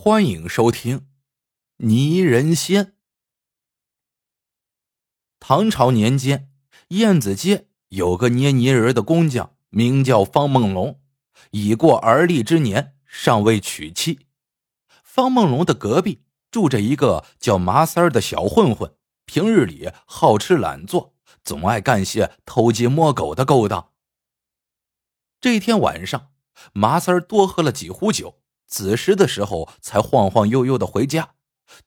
欢迎收听《泥人仙》。唐朝年间，燕子街有个捏泥人的工匠，名叫方梦龙，已过而立之年，尚未娶妻。方梦龙的隔壁住着一个叫麻三儿的小混混，平日里好吃懒做，总爱干些偷鸡摸狗的勾当。这天晚上，麻三儿多喝了几壶酒。子时的时候，才晃晃悠悠的回家。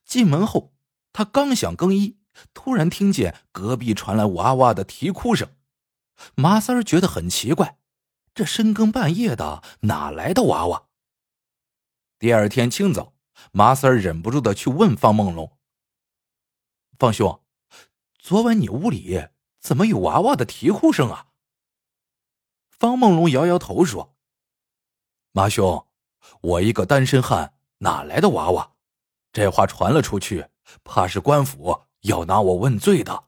进门后，他刚想更衣，突然听见隔壁传来娃娃的啼哭声。麻三儿觉得很奇怪，这深更半夜的哪来的娃娃？第二天清早，麻三儿忍不住的去问方梦龙：“方兄，昨晚你屋里怎么有娃娃的啼哭声啊？”方梦龙摇摇头说：“马兄。”我一个单身汉，哪来的娃娃？这话传了出去，怕是官府要拿我问罪的。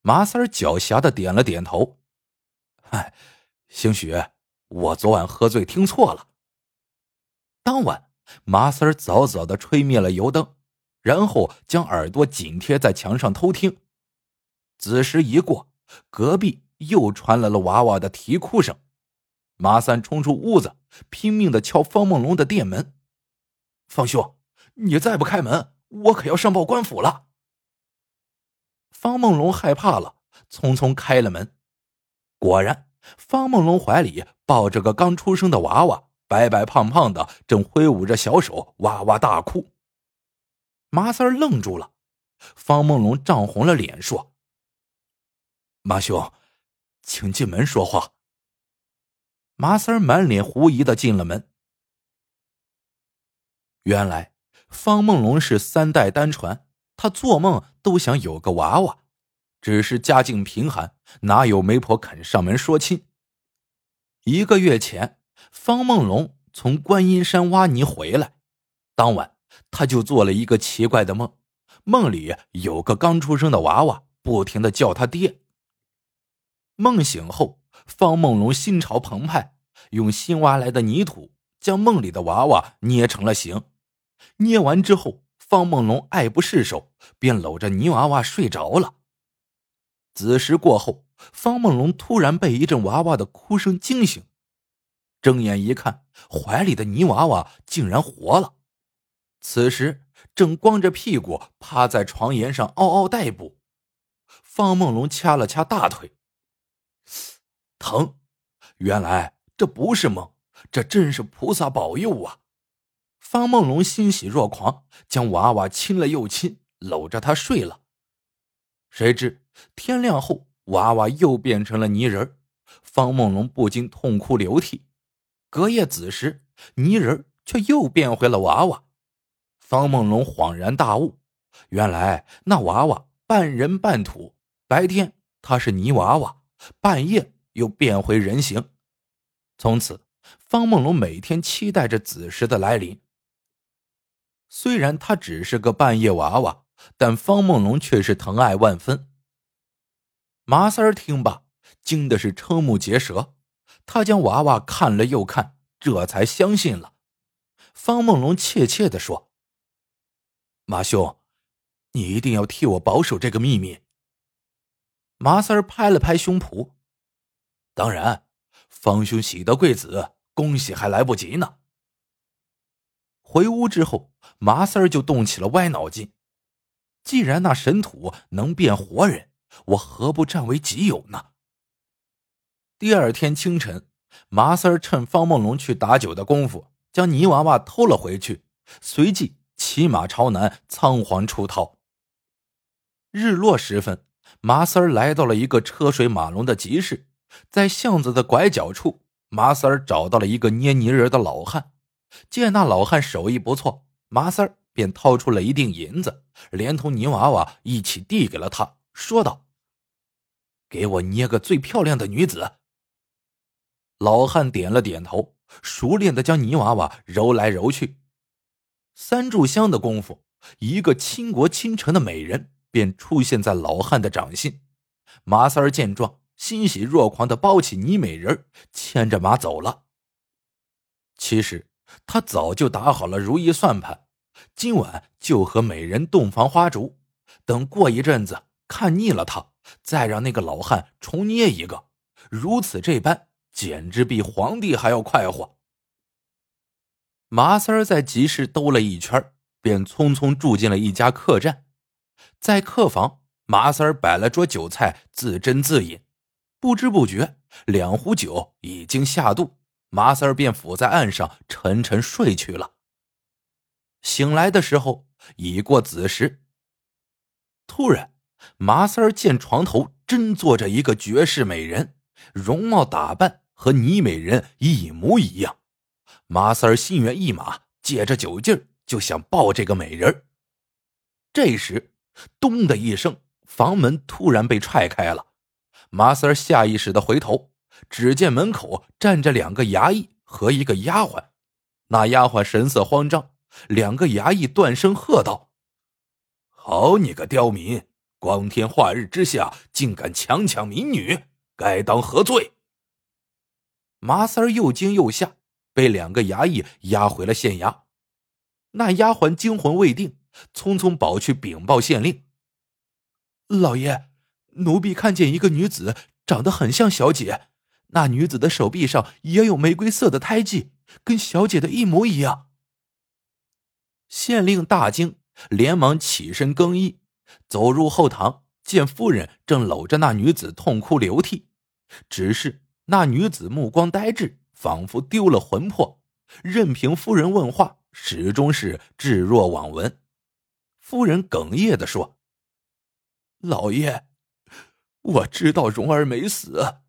麻三儿狡黠的点了点头，哎，兴许我昨晚喝醉听错了。当晚，麻三儿早早的吹灭了油灯，然后将耳朵紧贴在墙上偷听。子时一过，隔壁又传来了娃娃的啼哭声。马三冲出屋子，拼命的敲方梦龙的店门。方兄，你再不开门，我可要上报官府了。方梦龙害怕了，匆匆开了门。果然，方梦龙怀里抱着个刚出生的娃娃，白白胖胖的，正挥舞着小手，哇哇大哭。马三愣住了，方梦龙涨红了脸说：“马兄，请进门说话。”麻三儿满脸狐疑的进了门。原来方梦龙是三代单传，他做梦都想有个娃娃，只是家境贫寒，哪有媒婆肯上门说亲。一个月前，方梦龙从观音山挖泥回来，当晚他就做了一个奇怪的梦，梦里有个刚出生的娃娃，不停的叫他爹。梦醒后。方梦龙心潮澎湃，用新挖来的泥土将梦里的娃娃捏成了形。捏完之后，方梦龙爱不释手，便搂着泥娃娃睡着了。子时过后，方梦龙突然被一阵娃娃的哭声惊醒，睁眼一看，怀里的泥娃娃竟然活了。此时正光着屁股趴在床沿上嗷嗷待哺。方梦龙掐了掐大腿。疼，原来这不是梦，这真是菩萨保佑啊！方梦龙欣喜若狂，将娃娃亲了又亲，搂着他睡了。谁知天亮后，娃娃又变成了泥人方梦龙不禁痛哭流涕。隔夜子时，泥人却又变回了娃娃。方梦龙恍然大悟，原来那娃娃半人半土，白天他是泥娃娃，半夜。又变回人形，从此方梦龙每天期待着子时的来临。虽然他只是个半夜娃娃，但方梦龙却是疼爱万分。麻三儿听罢，惊的是瞠目结舌，他将娃娃看了又看，这才相信了。方梦龙怯怯的说：“马兄，你一定要替我保守这个秘密。”麻三儿拍了拍胸脯。当然，方兄喜得贵子，恭喜还来不及呢。回屋之后，麻三儿就动起了歪脑筋。既然那神土能变活人，我何不占为己有呢？第二天清晨，麻三儿趁方梦龙去打酒的功夫，将泥娃娃偷了回去，随即骑马朝南，仓皇出逃。日落时分，麻三儿来到了一个车水马龙的集市。在巷子的拐角处，麻三儿找到了一个捏泥人的老汉。见那老汉手艺不错，麻三儿便掏出了一锭银子，连同泥娃娃一起递给了他，说道：“给我捏个最漂亮的女子。”老汉点了点头，熟练的将泥娃娃揉来揉去。三炷香的功夫，一个倾国倾城的美人便出现在老汉的掌心。麻三儿见状。欣喜若狂的抱起倪美人，牵着马走了。其实他早就打好了如意算盘，今晚就和美人洞房花烛，等过一阵子看腻了他，再让那个老汉重捏一个。如此这般，简直比皇帝还要快活。麻三儿在集市兜了一圈，便匆匆住进了一家客栈。在客房，麻三儿摆了桌酒菜，自斟自饮。不知不觉，两壶酒已经下肚，麻三儿便伏在岸上沉沉睡去了。醒来的时候已过子时。突然，麻三儿见床头真坐着一个绝世美人，容貌打扮和倪美人一模一样。麻三儿心猿意马，借着酒劲儿就想抱这个美人。这时，咚的一声，房门突然被踹开了。麻三儿下意识的回头，只见门口站着两个衙役和一个丫鬟。那丫鬟神色慌张，两个衙役断声喝道：“好你个刁民！光天化日之下，竟敢强抢民女，该当何罪？”麻三儿又惊又吓。被两个衙役押回了县衙，那丫鬟惊魂未定，匆匆跑去禀报县令：“老爷，奴婢看见一个女子，长得很像小姐，那女子的手臂上也有玫瑰色的胎记，跟小姐的一模一样。”县令大惊，连忙起身更衣，走入后堂，见夫人正搂着那女子痛哭流涕，只是那女子目光呆滞。仿佛丢了魂魄，任凭夫人问话，始终是置若罔闻。夫人哽咽的说：“老爷，我知道蓉儿没死，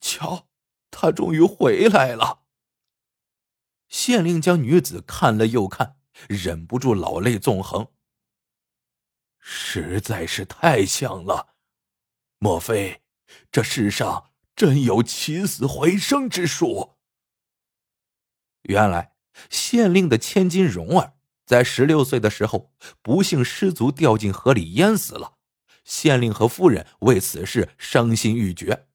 瞧，她终于回来了。”县令将女子看了又看，忍不住老泪纵横。实在是太像了，莫非这世上真有起死回生之术？原来，县令的千金蓉儿在十六岁的时候不幸失足掉进河里淹死了。县令和夫人为此事伤心欲绝。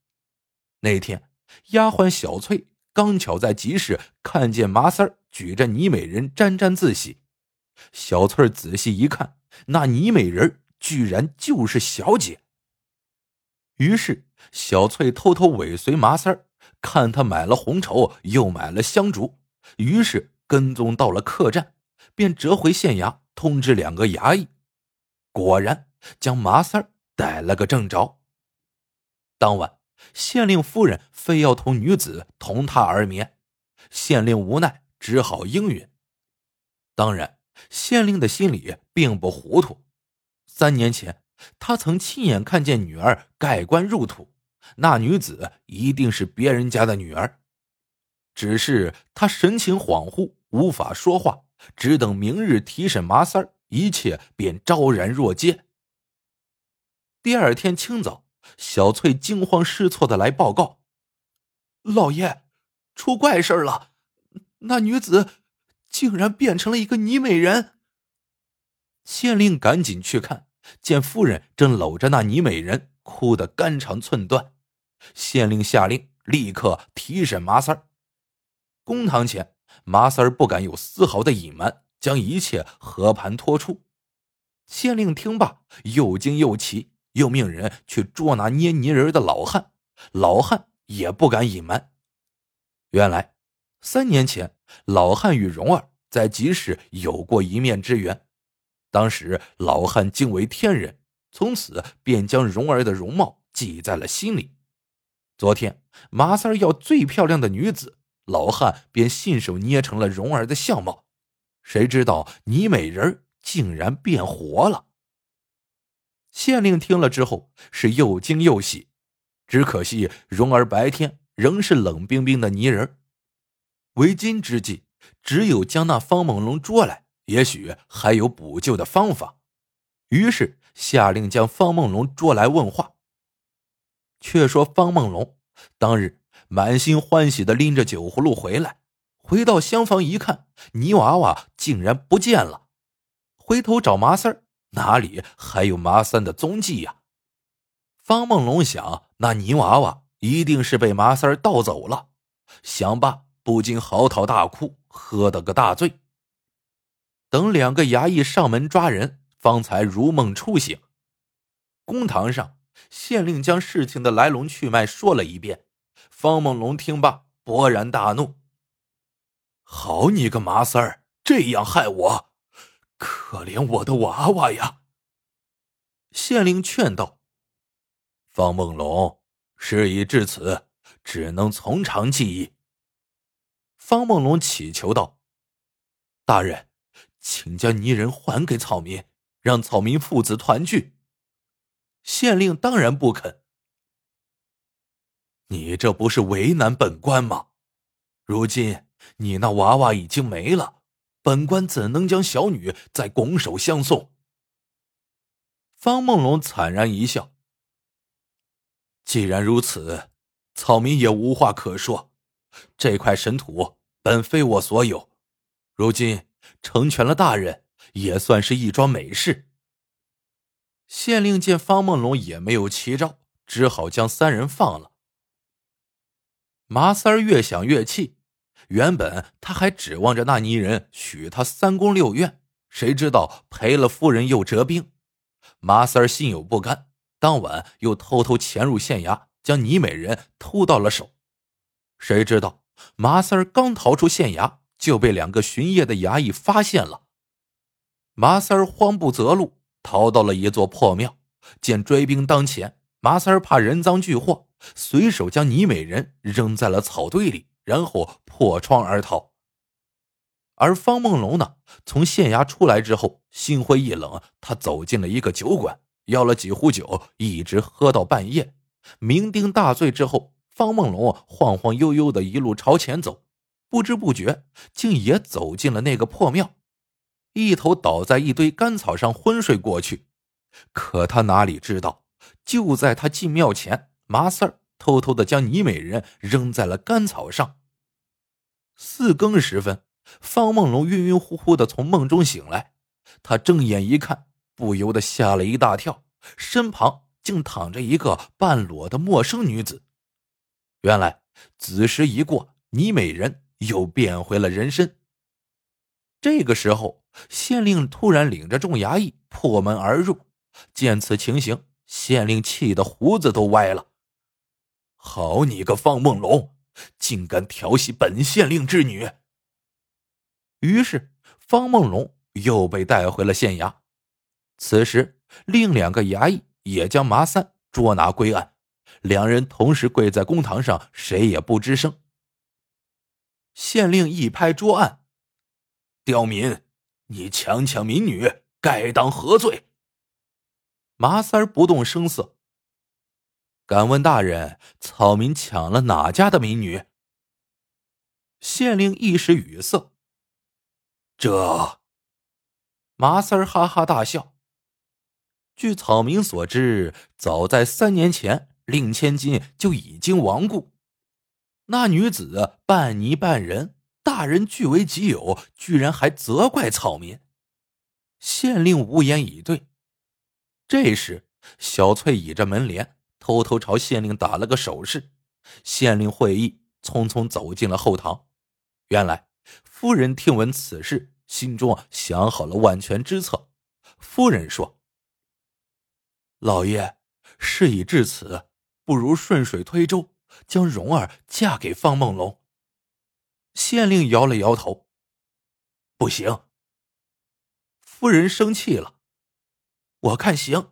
那天，丫鬟小翠刚巧在集市看见麻三儿举着倪美人沾沾自喜。小翠仔细一看，那倪美人居然就是小姐。于是，小翠偷偷尾随麻三儿，看他买了红绸，又买了香烛。于是跟踪到了客栈，便折回县衙通知两个衙役，果然将麻三儿逮了个正着。当晚，县令夫人非要同女子同榻而眠，县令无奈只好应允。当然，县令的心里并不糊涂。三年前，他曾亲眼看见女儿盖棺入土，那女子一定是别人家的女儿。只是他神情恍惚，无法说话，只等明日提审麻三儿，一切便昭然若揭。第二天清早，小翠惊慌失措的来报告：“老爷，出怪事了！那女子竟然变成了一个泥美人。”县令赶紧去看，见夫人正搂着那泥美人，哭得肝肠寸断。县令下令立刻提审麻三儿。公堂前，麻三儿不敢有丝毫的隐瞒，将一切和盘托出。县令听罢，又惊又奇，又命人去捉拿捏泥人的老汉。老汉也不敢隐瞒。原来，三年前，老汉与蓉儿在集市有过一面之缘。当时，老汉惊为天人，从此便将蓉儿的容貌记在了心里。昨天，麻三要最漂亮的女子。老汉便信手捏成了蓉儿的相貌，谁知道泥美人竟然变活了。县令听了之后是又惊又喜，只可惜蓉儿白天仍是冷冰冰的泥人，为今之计只有将那方梦龙捉来，也许还有补救的方法。于是下令将方梦龙捉来问话。却说方梦龙当日。满心欢喜的拎着酒葫芦回来，回到厢房一看，泥娃娃竟然不见了。回头找麻三儿，哪里还有麻三的踪迹呀？方梦龙想，那泥娃娃一定是被麻三盗走了。想罢，不禁嚎啕大哭，喝得个大醉。等两个衙役上门抓人，方才如梦初醒。公堂上，县令将事情的来龙去脉说了一遍。方梦龙听罢，勃然大怒：“好你个麻三儿，这样害我！可怜我的娃娃呀！”县令劝道：“方梦龙，事已至此，只能从长计议。”方梦龙乞求道：“大人，请将泥人还给草民，让草民父子团聚。”县令当然不肯。你这不是为难本官吗？如今你那娃娃已经没了，本官怎能将小女再拱手相送？方梦龙惨然一笑。既然如此，草民也无话可说。这块神土本非我所有，如今成全了大人，也算是一桩美事。县令见方梦龙也没有奇招，只好将三人放了。麻三儿越想越气，原本他还指望着那泥人许他三宫六院，谁知道赔了夫人又折兵。麻三儿心有不甘，当晚又偷偷潜入县衙，将倪美人偷到了手。谁知道麻三儿刚逃出县衙，就被两个巡夜的衙役发现了。麻三儿慌不择路。逃到了一座破庙，见追兵当前，麻三儿怕人赃俱获，随手将倪美人扔在了草堆里，然后破窗而逃。而方梦龙呢，从县衙出来之后，心灰意冷，他走进了一个酒馆，要了几壶酒，一直喝到半夜，酩酊大醉之后，方梦龙晃晃悠悠的一路朝前走，不知不觉竟也走进了那个破庙。一头倒在一堆干草上昏睡过去，可他哪里知道，就在他进庙前，麻四儿偷偷的将倪美人扔在了干草上。四更时分，方梦龙晕晕乎乎的从梦中醒来，他睁眼一看，不由得吓了一大跳，身旁竟躺着一个半裸的陌生女子。原来子时一过，倪美人又变回了人身。这个时候，县令突然领着众衙役破门而入。见此情形，县令气得胡子都歪了。好你个方梦龙，竟敢调戏本县令之女！于是，方梦龙又被带回了县衙。此时，另两个衙役也将麻三捉拿归案，两人同时跪在公堂上，谁也不吱声。县令一拍桌案。刁民，你强抢民女，该当何罪？麻三不动声色。敢问大人，草民抢了哪家的民女？县令一时语塞。这，麻三儿哈哈大笑。据草民所知，早在三年前，令千金就已经亡故。那女子半泥半人。大人据为己有，居然还责怪草民。县令无言以对。这时，小翠倚着门帘，偷偷朝县令打了个手势。县令会意，匆匆走进了后堂。原来，夫人听闻此事，心中想好了万全之策。夫人说：“老爷，事已至此，不如顺水推舟，将蓉儿嫁给方梦龙。”县令摇了摇头：“不行。”夫人生气了：“我看行。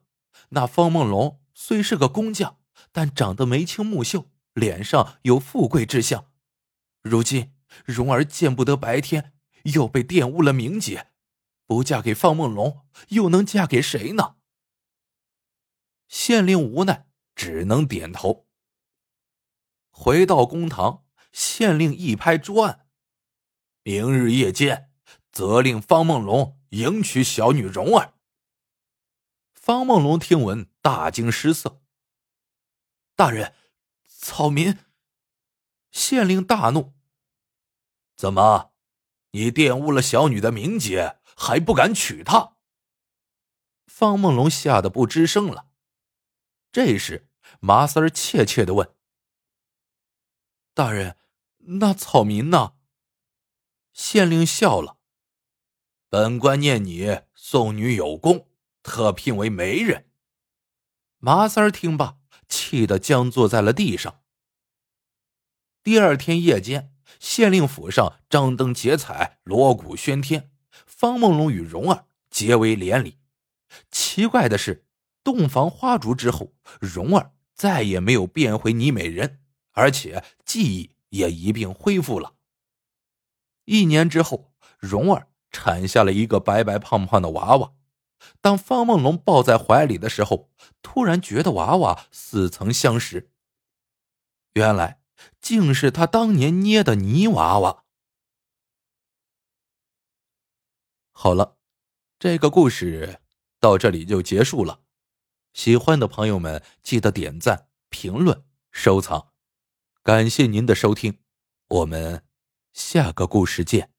那方梦龙虽是个工匠，但长得眉清目秀，脸上有富贵之相。如今蓉儿见不得白天，又被玷污了名节，不嫁给方梦龙，又能嫁给谁呢？”县令无奈，只能点头。回到公堂。县令一拍桌案：“明日夜间，责令方梦龙迎娶小女蓉儿。”方梦龙听闻，大惊失色。大人，草民。县令大怒：“怎么，你玷污了小女的名节，还不敢娶她？”方梦龙吓得不吱声了。这时，麻三儿怯怯的问：“大人。”那草民呢？县令笑了：“本官念你送女有功，特聘为媒人。”麻三儿听罢，气得僵坐在了地上。第二天夜间，县令府上张灯结彩，锣鼓喧天，方梦龙与蓉儿结为连理。奇怪的是，洞房花烛之后，蓉儿再也没有变回倪美人，而且记忆也一并恢复了。一年之后，蓉儿产下了一个白白胖胖的娃娃。当方梦龙抱在怀里的时候，突然觉得娃娃似曾相识。原来，竟是他当年捏的泥娃娃。好了，这个故事到这里就结束了。喜欢的朋友们，记得点赞、评论、收藏。感谢您的收听，我们下个故事见。